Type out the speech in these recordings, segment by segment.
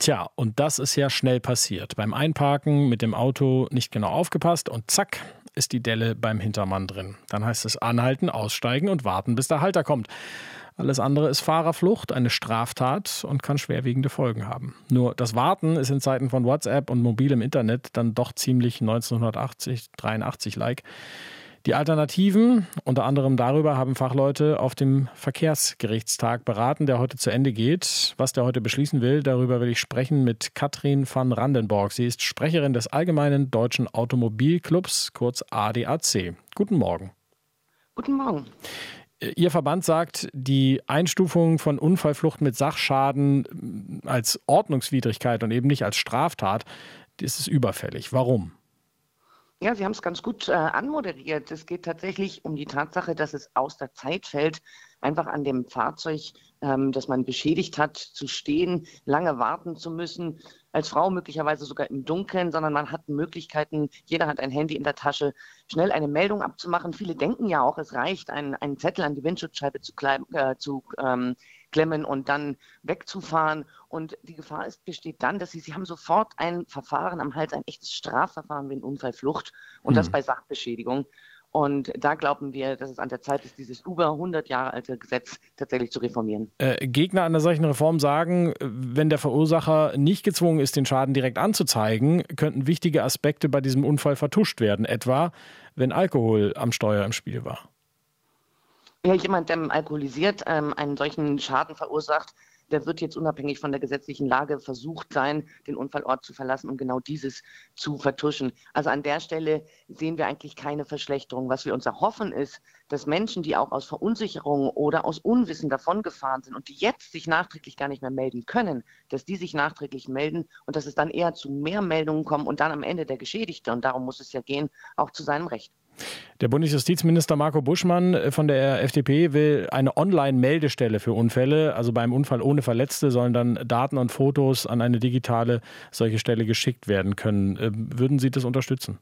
Tja, und das ist ja schnell passiert. Beim Einparken mit dem Auto nicht genau aufgepasst und zack, ist die Delle beim Hintermann drin. Dann heißt es anhalten, aussteigen und warten, bis der Halter kommt. Alles andere ist Fahrerflucht, eine Straftat und kann schwerwiegende Folgen haben. Nur das Warten ist in Zeiten von WhatsApp und mobilem Internet dann doch ziemlich 1980, 83-like. Die Alternativen, unter anderem darüber, haben Fachleute auf dem Verkehrsgerichtstag beraten, der heute zu Ende geht. Was der heute beschließen will, darüber will ich sprechen mit Katrin van Randenborg. Sie ist Sprecherin des Allgemeinen Deutschen Automobilclubs, kurz ADAC. Guten Morgen. Guten Morgen. Ihr Verband sagt, die Einstufung von Unfallflucht mit Sachschaden als Ordnungswidrigkeit und eben nicht als Straftat, ist überfällig. Warum? Ja, Sie haben es ganz gut äh, anmoderiert. Es geht tatsächlich um die Tatsache, dass es aus der Zeit fällt, einfach an dem Fahrzeug, ähm, das man beschädigt hat, zu stehen, lange warten zu müssen, als Frau möglicherweise sogar im Dunkeln, sondern man hat Möglichkeiten, jeder hat ein Handy in der Tasche, schnell eine Meldung abzumachen. Viele denken ja auch, es reicht, einen, einen Zettel an die Windschutzscheibe zu, äh, zu ähm, klemmen und dann wegzufahren. Und die Gefahr ist, besteht dann, dass sie, sie haben sofort ein Verfahren am Hals, ein echtes Strafverfahren wegen Unfallflucht und mhm. das hm. bei Sachbeschädigung. Und da glauben wir, dass es an der Zeit ist, dieses über 100 Jahre alte Gesetz tatsächlich zu reformieren. Äh, Gegner einer solchen Reform sagen, wenn der Verursacher nicht gezwungen ist, den Schaden direkt anzuzeigen, könnten wichtige Aspekte bei diesem Unfall vertuscht werden, etwa wenn Alkohol am Steuer im Spiel war. Ja, jemand, der alkoholisiert ähm, einen solchen Schaden verursacht, der wird jetzt unabhängig von der gesetzlichen Lage versucht sein, den Unfallort zu verlassen, um genau dieses zu vertuschen. Also an der Stelle sehen wir eigentlich keine Verschlechterung. Was wir uns erhoffen ist, dass Menschen, die auch aus Verunsicherung oder aus Unwissen davongefahren sind und die jetzt sich nachträglich gar nicht mehr melden können, dass die sich nachträglich melden und dass es dann eher zu mehr Meldungen kommt und dann am Ende der Geschädigte, und darum muss es ja gehen, auch zu seinem Recht. Der Bundesjustizminister Marco Buschmann äh, von der FDP will eine Online-Meldestelle für Unfälle. Also beim Unfall ohne Verletzte sollen dann Daten und Fotos an eine digitale solche Stelle geschickt werden können. Äh, würden Sie das unterstützen?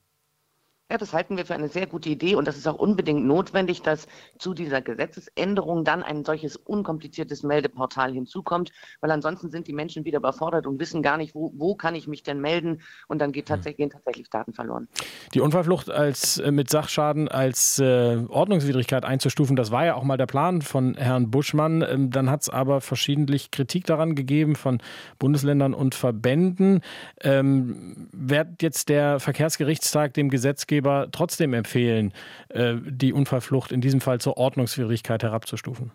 Ja, das halten wir für eine sehr gute Idee und das ist auch unbedingt notwendig, dass zu dieser Gesetzesänderung dann ein solches unkompliziertes Meldeportal hinzukommt, weil ansonsten sind die Menschen wieder überfordert und wissen gar nicht, wo, wo kann ich mich denn melden und dann geht hm. tatsächlich, gehen tatsächlich Daten verloren. Die Unfallflucht als, äh, mit Sachschaden als äh, Ordnungswidrigkeit einzustufen, das war ja auch mal der Plan von Herrn Buschmann. Ähm, dann hat es aber verschiedentlich Kritik daran gegeben von Bundesländern und Verbänden. Ähm, wird jetzt der Verkehrsgerichtstag dem Gesetzgeber Gesetzgeber trotzdem empfehlen, äh, die Unfallflucht in diesem Fall zur Ordnungswidrigkeit herabzustufen?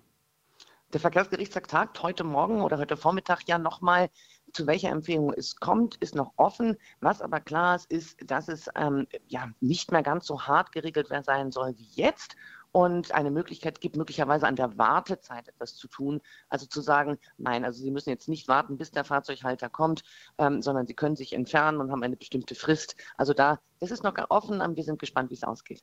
Der Verkehrsgerichtstag tagt heute Morgen oder heute Vormittag ja nochmal, zu welcher Empfehlung es kommt, ist noch offen. Was aber klar ist, ist, dass es ähm, ja nicht mehr ganz so hart geregelt sein soll wie jetzt und eine Möglichkeit gibt, möglicherweise an der Wartezeit etwas zu tun. Also zu sagen, nein, also Sie müssen jetzt nicht warten, bis der Fahrzeughalter kommt, ähm, sondern Sie können sich entfernen und haben eine bestimmte Frist. Also da es ist noch offen, aber wir sind gespannt, wie es ausgeht.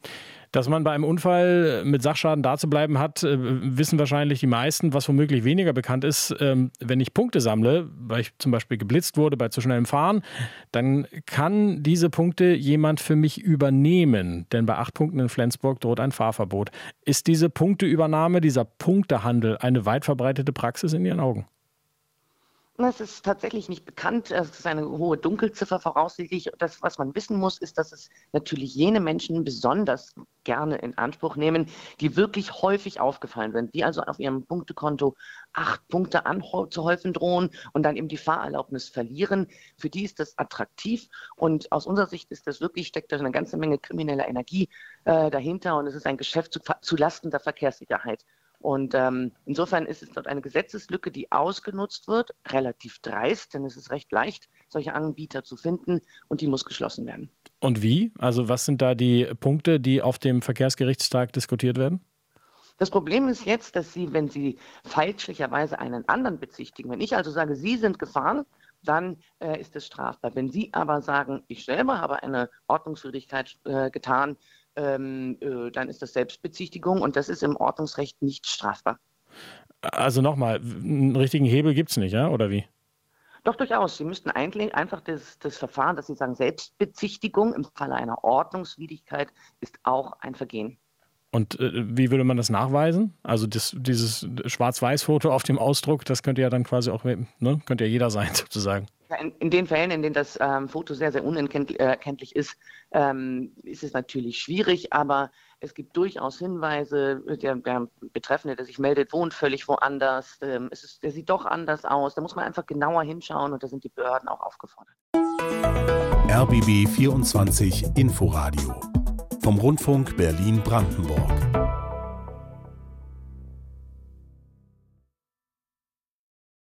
Dass man bei einem Unfall mit Sachschaden dazubleiben hat, äh, wissen wahrscheinlich die meisten. Was womöglich weniger bekannt ist, ähm, wenn ich Punkte sammle, weil ich zum Beispiel geblitzt wurde bei zu schnellem Fahren, dann kann diese Punkte jemand für mich übernehmen. Denn bei acht Punkten in Flensburg droht ein Fahrverbot. Ist diese Punkteübernahme, dieser Punktehandel eine weit verbreitete Praxis in Ihren Augen? Es ist tatsächlich nicht bekannt. Es ist eine hohe Dunkelziffer voraussichtlich. Das, was man wissen muss, ist, dass es natürlich jene Menschen besonders gerne in Anspruch nehmen, die wirklich häufig aufgefallen sind, die also auf ihrem Punktekonto acht Punkte anzuhäufen drohen und dann eben die Fahrerlaubnis verlieren. Für die ist das attraktiv und aus unserer Sicht ist das wirklich, steckt da eine ganze Menge krimineller Energie äh, dahinter und es ist ein Geschäft zu, zu Lasten der Verkehrssicherheit. Und ähm, insofern ist es dort eine Gesetzeslücke, die ausgenutzt wird, relativ dreist, denn es ist recht leicht, solche Anbieter zu finden und die muss geschlossen werden. Und wie? Also was sind da die Punkte, die auf dem Verkehrsgerichtstag diskutiert werden? Das Problem ist jetzt, dass Sie, wenn Sie fälschlicherweise einen anderen bezichtigen, wenn ich also sage, Sie sind gefahren, dann äh, ist es strafbar. Wenn Sie aber sagen, ich selber habe eine Ordnungswidrigkeit äh, getan, ähm, äh, dann ist das Selbstbezichtigung und das ist im Ordnungsrecht nicht strafbar. Also nochmal, einen richtigen Hebel gibt es nicht, ja? oder wie? Doch, durchaus. Sie müssten eigentlich einfach das, das Verfahren, dass Sie sagen, Selbstbezichtigung im Falle einer Ordnungswidrigkeit ist auch ein Vergehen. Und äh, wie würde man das nachweisen? Also das, dieses Schwarz-Weiß-Foto auf dem Ausdruck, das könnte ja dann quasi auch, ne, könnte ja jeder sein sozusagen. In, in, den Fällen, in denen das ähm, Foto sehr, sehr unerkenntlich ist, ähm, ist es natürlich schwierig, aber es gibt durchaus Hinweise, der, der Betreffende, der sich meldet, wohnt völlig woanders, ähm, es ist, der sieht doch anders aus. Da muss man einfach genauer hinschauen und da sind die Behörden auch aufgefordert. RBB 24 Inforadio vom Rundfunk Berlin-Brandenburg.